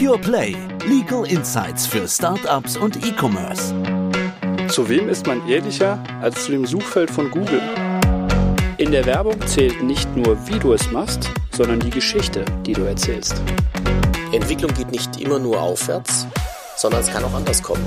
Pure Play. Legal Insights für Startups und E-Commerce. Zu wem ist man ehrlicher als zu dem Suchfeld von Google? In der Werbung zählt nicht nur, wie du es machst, sondern die Geschichte, die du erzählst. Entwicklung geht nicht immer nur aufwärts, sondern es kann auch anders kommen.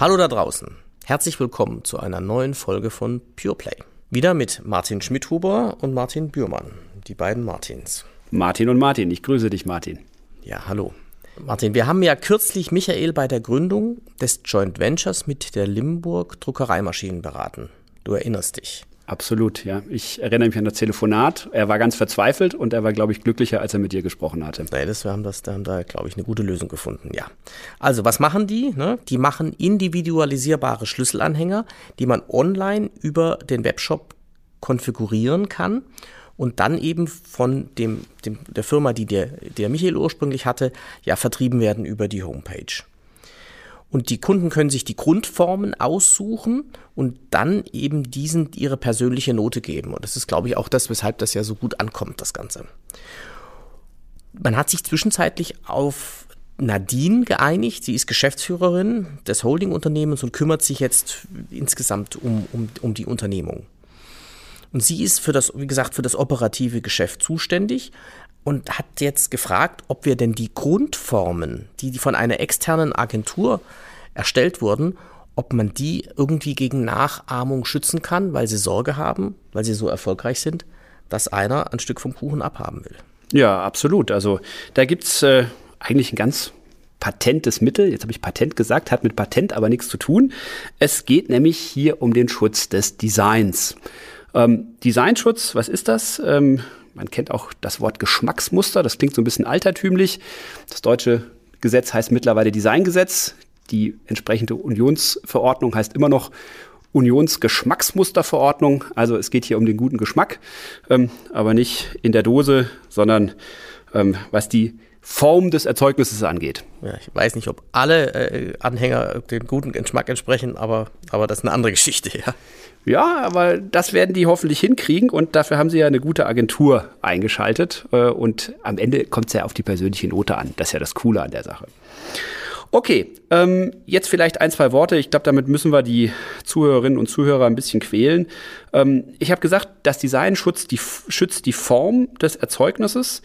Hallo da draußen. Herzlich willkommen zu einer neuen Folge von Pure Play. Wieder mit Martin Schmidhuber und Martin Bührmann, die beiden Martins. Martin und Martin, ich grüße dich, Martin. Ja, hallo. Martin, wir haben ja kürzlich Michael bei der Gründung des Joint Ventures mit der Limburg Druckereimaschinen beraten. Du erinnerst dich. Absolut, ja. Ich erinnere mich an das Telefonat. Er war ganz verzweifelt und er war, glaube ich, glücklicher, als er mit dir gesprochen hatte. Nee, das, wir haben, das, da haben da, glaube ich, eine gute Lösung gefunden, ja. Also, was machen die? Ne? Die machen individualisierbare Schlüsselanhänger, die man online über den Webshop konfigurieren kann und dann eben von dem, dem, der Firma, die der, der Michael ursprünglich hatte, ja vertrieben werden über die Homepage. Und die Kunden können sich die Grundformen aussuchen und dann eben diesen ihre persönliche Note geben. Und das ist, glaube ich, auch das, weshalb das ja so gut ankommt, das Ganze. Man hat sich zwischenzeitlich auf Nadine geeinigt. Sie ist Geschäftsführerin des Holdingunternehmens und kümmert sich jetzt insgesamt um, um, um die Unternehmung. Und sie ist für das, wie gesagt, für das operative Geschäft zuständig und hat jetzt gefragt, ob wir denn die Grundformen, die von einer externen Agentur erstellt wurden, ob man die irgendwie gegen Nachahmung schützen kann, weil sie Sorge haben, weil sie so erfolgreich sind, dass einer ein Stück vom Kuchen abhaben will. Ja, absolut. Also da gibt's äh, eigentlich ein ganz patentes Mittel. Jetzt habe ich Patent gesagt, hat mit Patent aber nichts zu tun. Es geht nämlich hier um den Schutz des Designs. Ähm, Designschutz, was ist das? Ähm, man kennt auch das Wort Geschmacksmuster, das klingt so ein bisschen altertümlich. Das deutsche Gesetz heißt mittlerweile Designgesetz. Die entsprechende Unionsverordnung heißt immer noch Unionsgeschmacksmusterverordnung. Also es geht hier um den guten Geschmack, ähm, aber nicht in der Dose, sondern ähm, was die Form des Erzeugnisses angeht. Ja, ich weiß nicht, ob alle äh, Anhänger dem guten Geschmack entsprechen, aber, aber das ist eine andere Geschichte, ja. Ja, aber das werden die hoffentlich hinkriegen und dafür haben sie ja eine gute Agentur eingeschaltet äh, und am Ende kommt es ja auf die persönliche Note an. Das ist ja das Coole an der Sache. Okay, ähm, jetzt vielleicht ein, zwei Worte. Ich glaube, damit müssen wir die Zuhörerinnen und Zuhörer ein bisschen quälen. Ähm, ich habe gesagt, das Design schützt die, schützt die Form des Erzeugnisses.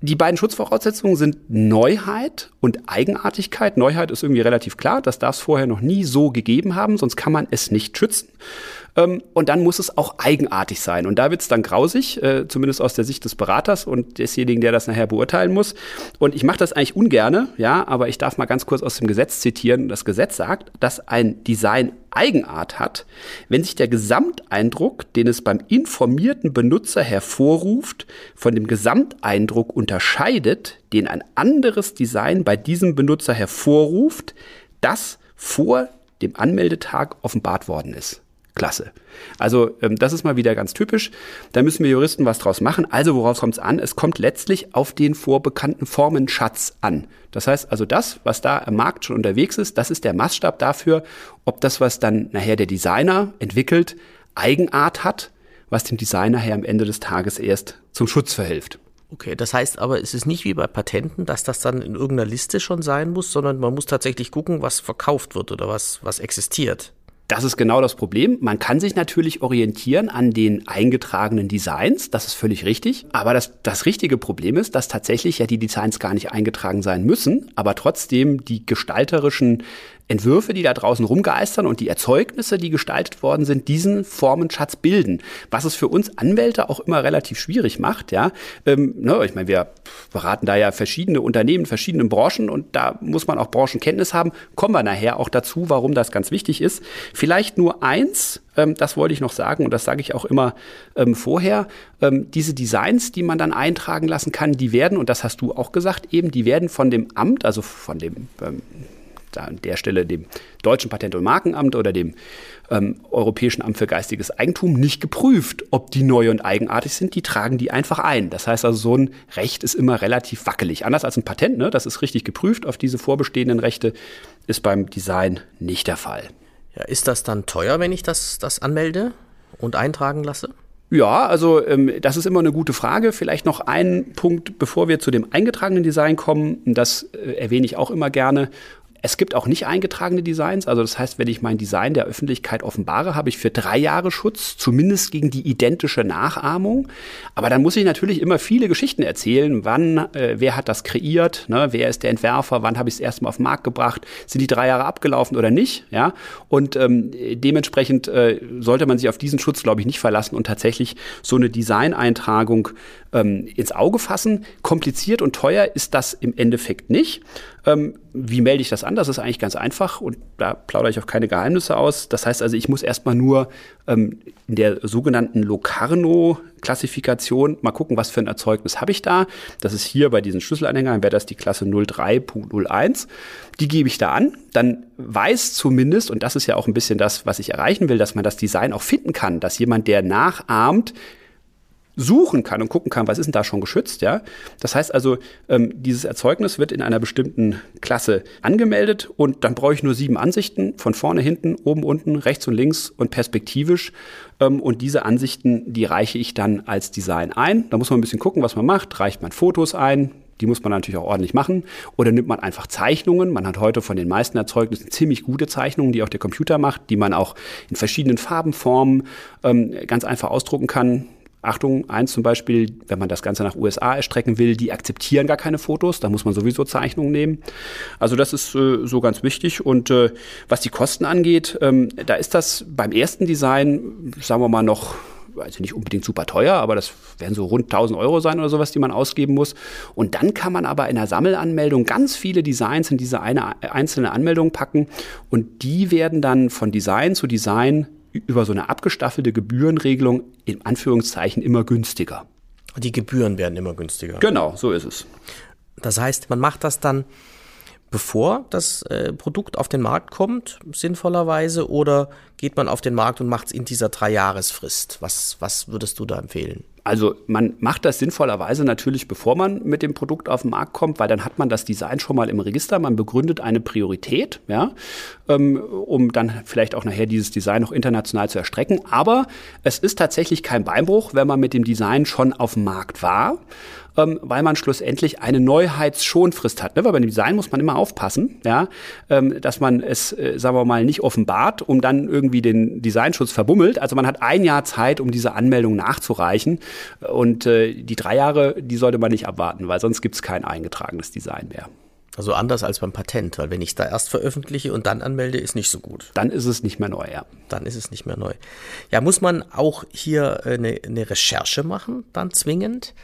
Die beiden Schutzvoraussetzungen sind Neuheit und Eigenartigkeit. Neuheit ist irgendwie relativ klar, das darf es vorher noch nie so gegeben haben, sonst kann man es nicht schützen. Ähm, und dann muss es auch eigenartig sein. Und da wird es dann grausig, äh, zumindest aus der Sicht des Beraters und desjenigen, der das nachher beurteilen muss. Und ich mache das eigentlich ungerne, ja, aber ich darf mal ganz kurz aus dem Gesetz zitieren. Das Gesetz sagt, dass ein Design Eigenart hat, wenn sich der Gesamteindruck, den es beim informierten Benutzer hervorruft, von dem Gesamteindruck unterscheidet, den ein anderes Design bei diesem Benutzer hervorruft, das vor dem Anmeldetag offenbart worden ist. Klasse. Also ähm, das ist mal wieder ganz typisch. Da müssen wir Juristen was draus machen. Also worauf kommt es an? Es kommt letztlich auf den vorbekannten Formenschatz an. Das heißt also das, was da am Markt schon unterwegs ist, das ist der Maßstab dafür, ob das, was dann nachher der Designer entwickelt, Eigenart hat, was dem Designer her am Ende des Tages erst zum Schutz verhilft. Okay, das heißt aber, es ist nicht wie bei Patenten, dass das dann in irgendeiner Liste schon sein muss, sondern man muss tatsächlich gucken, was verkauft wird oder was, was existiert. Das ist genau das Problem. Man kann sich natürlich orientieren an den eingetragenen Designs, das ist völlig richtig. Aber das, das richtige Problem ist, dass tatsächlich ja die Designs gar nicht eingetragen sein müssen, aber trotzdem die gestalterischen Entwürfe, die da draußen rumgeistern und die Erzeugnisse, die gestaltet worden sind, diesen Formenschatz bilden. Was es für uns Anwälte auch immer relativ schwierig macht, ja. Ähm, ne, ich meine, wir beraten da ja verschiedene Unternehmen, verschiedene Branchen und da muss man auch Branchenkenntnis haben. Kommen wir nachher auch dazu, warum das ganz wichtig ist. Vielleicht nur eins, ähm, das wollte ich noch sagen und das sage ich auch immer ähm, vorher. Ähm, diese Designs, die man dann eintragen lassen kann, die werden, und das hast du auch gesagt, eben, die werden von dem Amt, also von dem ähm, an der Stelle dem Deutschen Patent- und Markenamt oder dem ähm, Europäischen Amt für geistiges Eigentum nicht geprüft, ob die neu und eigenartig sind. Die tragen die einfach ein. Das heißt also, so ein Recht ist immer relativ wackelig. Anders als ein Patent, ne? das ist richtig geprüft auf diese vorbestehenden Rechte, ist beim Design nicht der Fall. Ja, ist das dann teuer, wenn ich das, das anmelde und eintragen lasse? Ja, also ähm, das ist immer eine gute Frage. Vielleicht noch ein Punkt, bevor wir zu dem eingetragenen Design kommen. Das äh, erwähne ich auch immer gerne. Es gibt auch nicht eingetragene Designs. Also das heißt, wenn ich mein Design der Öffentlichkeit offenbare, habe ich für drei Jahre Schutz, zumindest gegen die identische Nachahmung. Aber dann muss ich natürlich immer viele Geschichten erzählen. Wann, äh, wer hat das kreiert? Ne? Wer ist der Entwerfer? Wann habe ich es erstmal auf den Markt gebracht? Sind die drei Jahre abgelaufen oder nicht? Ja. Und ähm, dementsprechend äh, sollte man sich auf diesen Schutz, glaube ich, nicht verlassen und tatsächlich so eine Designeintragung ähm, ins Auge fassen. Kompliziert und teuer ist das im Endeffekt nicht. Ähm, wie melde ich das an? Das ist eigentlich ganz einfach und da plaudere ich auch keine Geheimnisse aus. Das heißt also, ich muss erstmal nur ähm, in der sogenannten Locarno-Klassifikation mal gucken, was für ein Erzeugnis habe ich da. Das ist hier bei diesen Schlüsselanhängern, wäre das die Klasse 03.01. Die gebe ich da an. Dann weiß zumindest, und das ist ja auch ein bisschen das, was ich erreichen will, dass man das Design auch finden kann, dass jemand, der nachahmt, suchen kann und gucken kann, was ist denn da schon geschützt, ja. Das heißt also, ähm, dieses Erzeugnis wird in einer bestimmten Klasse angemeldet und dann brauche ich nur sieben Ansichten von vorne, hinten, oben, unten, rechts und links und perspektivisch. Ähm, und diese Ansichten, die reiche ich dann als Design ein. Da muss man ein bisschen gucken, was man macht. Reicht man Fotos ein, die muss man natürlich auch ordentlich machen. Oder nimmt man einfach Zeichnungen. Man hat heute von den meisten Erzeugnissen ziemlich gute Zeichnungen, die auch der Computer macht, die man auch in verschiedenen Farben, Formen ähm, ganz einfach ausdrucken kann. Achtung, eins zum Beispiel, wenn man das Ganze nach USA erstrecken will, die akzeptieren gar keine Fotos, da muss man sowieso Zeichnungen nehmen. Also das ist äh, so ganz wichtig. Und äh, was die Kosten angeht, ähm, da ist das beim ersten Design, sagen wir mal, noch also nicht unbedingt super teuer, aber das werden so rund 1000 Euro sein oder sowas, die man ausgeben muss. Und dann kann man aber in der Sammelanmeldung ganz viele Designs in diese eine einzelne Anmeldung packen und die werden dann von Design zu Design über so eine abgestaffelte Gebührenregelung in Anführungszeichen immer günstiger. Die Gebühren werden immer günstiger. Genau, so ist es. Das heißt, man macht das dann, bevor das äh, Produkt auf den Markt kommt, sinnvollerweise, oder geht man auf den Markt und macht es in dieser Dreijahresfrist? Was, was würdest du da empfehlen? Also man macht das sinnvollerweise natürlich, bevor man mit dem Produkt auf den Markt kommt, weil dann hat man das Design schon mal im Register, man begründet eine Priorität, ja, ähm, um dann vielleicht auch nachher dieses Design noch international zu erstrecken. Aber es ist tatsächlich kein Beinbruch, wenn man mit dem Design schon auf dem Markt war ähm, weil man schlussendlich eine Neuheitsschonfrist hat. Ne? Weil beim Design muss man immer aufpassen, ja, ähm, dass man es, äh, sagen wir mal, nicht offenbart, um dann irgendwie den Designschutz verbummelt. Also man hat ein Jahr Zeit, um diese Anmeldung nachzureichen. Und äh, die drei Jahre, die sollte man nicht abwarten, weil sonst gibt es kein eingetragenes Design mehr. Also anders als beim Patent, weil wenn ich da erst veröffentliche und dann anmelde, ist nicht so gut. Dann ist es nicht mehr neu, ja. Dann ist es nicht mehr neu. Ja, muss man auch hier eine, äh, eine Recherche machen, dann zwingend?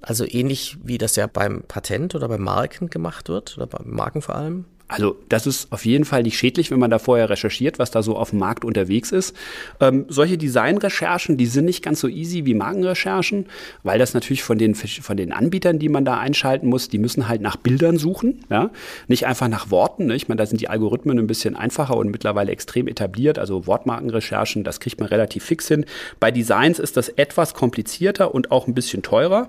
Also ähnlich wie das ja beim Patent oder bei Marken gemacht wird oder beim Marken vor allem? Also das ist auf jeden Fall nicht schädlich, wenn man da vorher recherchiert, was da so auf dem Markt unterwegs ist. Ähm, solche Designrecherchen, die sind nicht ganz so easy wie Markenrecherchen, weil das natürlich von den, von den Anbietern, die man da einschalten muss, die müssen halt nach Bildern suchen, ja? nicht einfach nach Worten. Ne? Ich meine, da sind die Algorithmen ein bisschen einfacher und mittlerweile extrem etabliert. Also Wortmarkenrecherchen, das kriegt man relativ fix hin. Bei Designs ist das etwas komplizierter und auch ein bisschen teurer.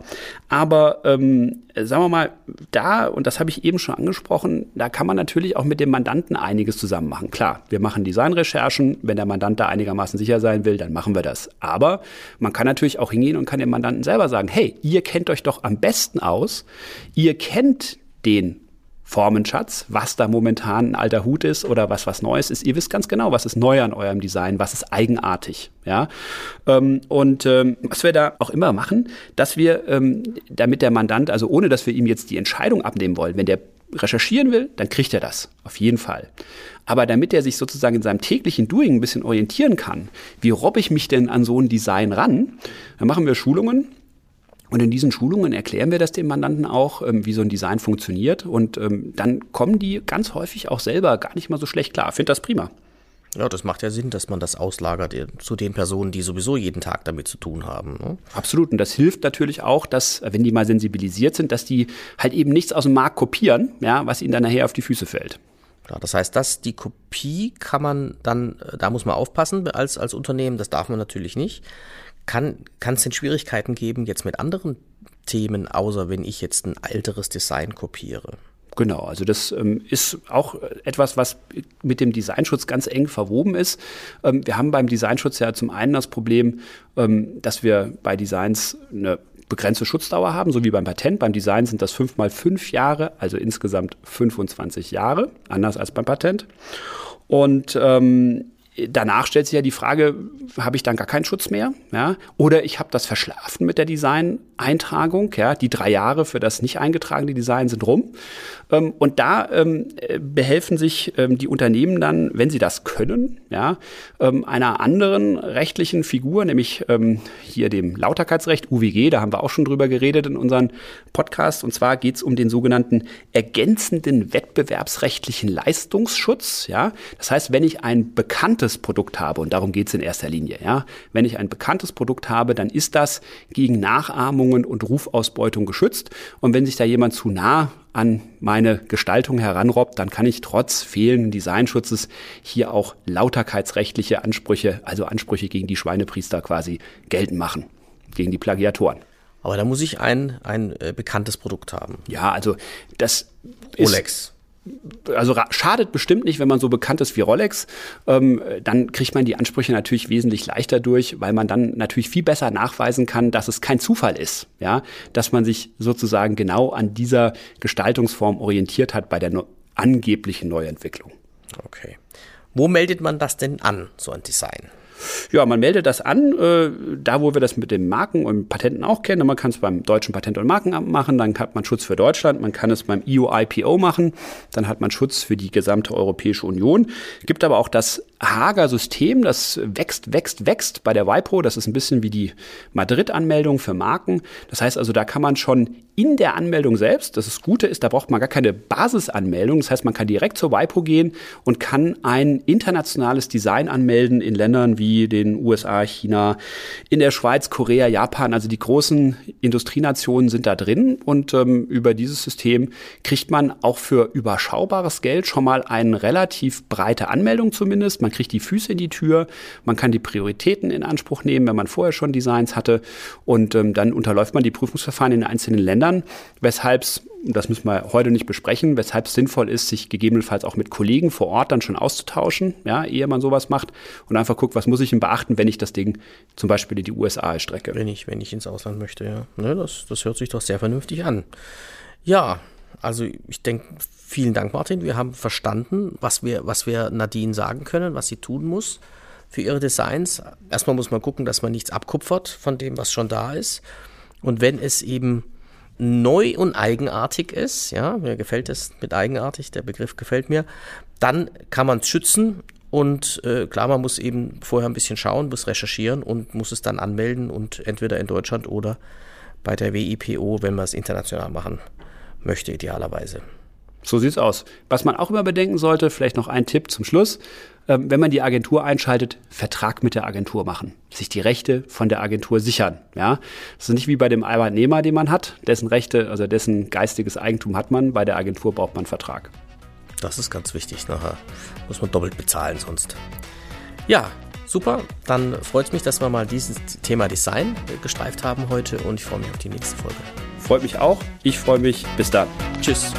Aber ähm, sagen wir mal, da, und das habe ich eben schon angesprochen, da kann man natürlich auch mit dem Mandanten einiges zusammen machen. Klar, wir machen Designrecherchen. Wenn der Mandant da einigermaßen sicher sein will, dann machen wir das. Aber man kann natürlich auch hingehen und kann dem Mandanten selber sagen, hey, ihr kennt euch doch am besten aus. Ihr kennt den Formenschatz, was da momentan ein alter Hut ist oder was was Neues ist. Ihr wisst ganz genau, was ist neu an eurem Design, was ist eigenartig. Ja? Ähm, und ähm, was wir da auch immer machen, dass wir, ähm, damit der Mandant, also ohne dass wir ihm jetzt die Entscheidung abnehmen wollen, wenn der recherchieren will, dann kriegt er das, auf jeden Fall. Aber damit er sich sozusagen in seinem täglichen Doing ein bisschen orientieren kann, wie robbe ich mich denn an so ein Design ran, dann machen wir Schulungen. Und in diesen Schulungen erklären wir das dem Mandanten auch, ähm, wie so ein Design funktioniert. Und ähm, dann kommen die ganz häufig auch selber gar nicht mal so schlecht klar. Finde das prima. Ja, das macht ja Sinn, dass man das auslagert zu den Personen, die sowieso jeden Tag damit zu tun haben. Ne? Absolut. Und das hilft natürlich auch, dass, wenn die mal sensibilisiert sind, dass die halt eben nichts aus dem Markt kopieren, ja, was ihnen dann nachher auf die Füße fällt. Ja, das heißt, dass die Kopie kann man dann, äh, da muss man aufpassen als, als Unternehmen, das darf man natürlich nicht. Kann es denn Schwierigkeiten geben jetzt mit anderen Themen, außer wenn ich jetzt ein älteres Design kopiere? Genau, also das ähm, ist auch etwas, was mit dem Designschutz ganz eng verwoben ist. Ähm, wir haben beim Designschutz ja zum einen das Problem, ähm, dass wir bei Designs eine begrenzte Schutzdauer haben, so wie beim Patent. Beim Design sind das fünf mal fünf Jahre, also insgesamt 25 Jahre, anders als beim Patent. Und ähm, danach stellt sich ja die Frage, habe ich dann gar keinen Schutz mehr? Ja? Oder ich habe das verschlafen mit der Design-Eintragung. Ja? Die drei Jahre für das nicht eingetragene Design sind rum. Ähm, und da ähm, behelfen sich ähm, die Unternehmen dann, wenn sie das können, ja, einer anderen rechtlichen Figur, nämlich hier dem Lauterkeitsrecht, UWG, da haben wir auch schon drüber geredet in unserem Podcast. Und zwar geht es um den sogenannten ergänzenden wettbewerbsrechtlichen Leistungsschutz. Ja? Das heißt, wenn ich ein bekanntes bekanntes Produkt habe, und darum geht es in erster Linie, ja, wenn ich ein bekanntes Produkt habe, dann ist das gegen Nachahmungen und Rufausbeutung geschützt. Und wenn sich da jemand zu nah an meine Gestaltung heranrobbt, dann kann ich trotz fehlenden Designschutzes hier auch lauterkeitsrechtliche Ansprüche, also Ansprüche gegen die Schweinepriester quasi geltend machen, gegen die Plagiatoren. Aber da muss ich ein, ein äh, bekanntes Produkt haben. Ja, also das Rolex also schadet bestimmt nicht, wenn man so bekannt ist wie Rolex. Ähm, dann kriegt man die Ansprüche natürlich wesentlich leichter durch, weil man dann natürlich viel besser nachweisen kann, dass es kein Zufall ist, ja, dass man sich sozusagen genau an dieser Gestaltungsform orientiert hat bei der no angeblichen Neuentwicklung. Okay. Wo meldet man das denn an, so ein Design? Ja, man meldet das an, äh, da wo wir das mit den Marken und Patenten auch kennen. Man kann es beim deutschen Patent- und Markenamt machen, dann hat man Schutz für Deutschland, man kann es beim EU-IPO machen, dann hat man Schutz für die gesamte Europäische Union. Gibt aber auch das Hager System, das wächst, wächst, wächst bei der WIPO. Das ist ein bisschen wie die Madrid-Anmeldung für Marken. Das heißt also, da kann man schon in der Anmeldung selbst, das, das Gute ist, da braucht man gar keine Basisanmeldung. Das heißt, man kann direkt zur WIPO gehen und kann ein internationales Design anmelden in Ländern wie den USA, China, in der Schweiz, Korea, Japan. Also die großen Industrienationen sind da drin und ähm, über dieses System kriegt man auch für überschaubares Geld schon mal eine relativ breite Anmeldung zumindest. Man kriegt die Füße in die Tür, man kann die Prioritäten in Anspruch nehmen, wenn man vorher schon Designs hatte und ähm, dann unterläuft man die Prüfungsverfahren in den einzelnen Ländern ändern, weshalb es, das müssen wir heute nicht besprechen, weshalb es sinnvoll ist, sich gegebenenfalls auch mit Kollegen vor Ort dann schon auszutauschen, ja, ehe man sowas macht und einfach guckt, was muss ich denn beachten, wenn ich das Ding zum Beispiel in die USA strecke. Wenn ich, wenn ich ins Ausland möchte, ja. Ne, das, das hört sich doch sehr vernünftig an. Ja, also ich denke, vielen Dank, Martin. Wir haben verstanden, was wir, was wir Nadine sagen können, was sie tun muss für ihre Designs. Erstmal muss man gucken, dass man nichts abkupfert von dem, was schon da ist. Und wenn es eben neu und eigenartig ist, ja, mir gefällt es mit eigenartig, der Begriff gefällt mir, dann kann man es schützen und äh, klar, man muss eben vorher ein bisschen schauen, muss recherchieren und muss es dann anmelden und entweder in Deutschland oder bei der WIPO, wenn man es international machen möchte, idealerweise. So sieht's aus. Was man auch immer bedenken sollte, vielleicht noch ein Tipp zum Schluss. Ähm, wenn man die Agentur einschaltet, Vertrag mit der Agentur machen. Sich die Rechte von der Agentur sichern. Ja? Das ist nicht wie bei dem Arbeitnehmer, den man hat. Dessen Rechte, also dessen geistiges Eigentum hat man. Bei der Agentur braucht man Vertrag. Das ist ganz wichtig. Nachher muss man doppelt bezahlen sonst. Ja, super. Dann freut es mich, dass wir mal dieses Thema Design gestreift haben heute und ich freue mich auf die nächste Folge. Freut mich auch. Ich freue mich. Bis dann. Tschüss.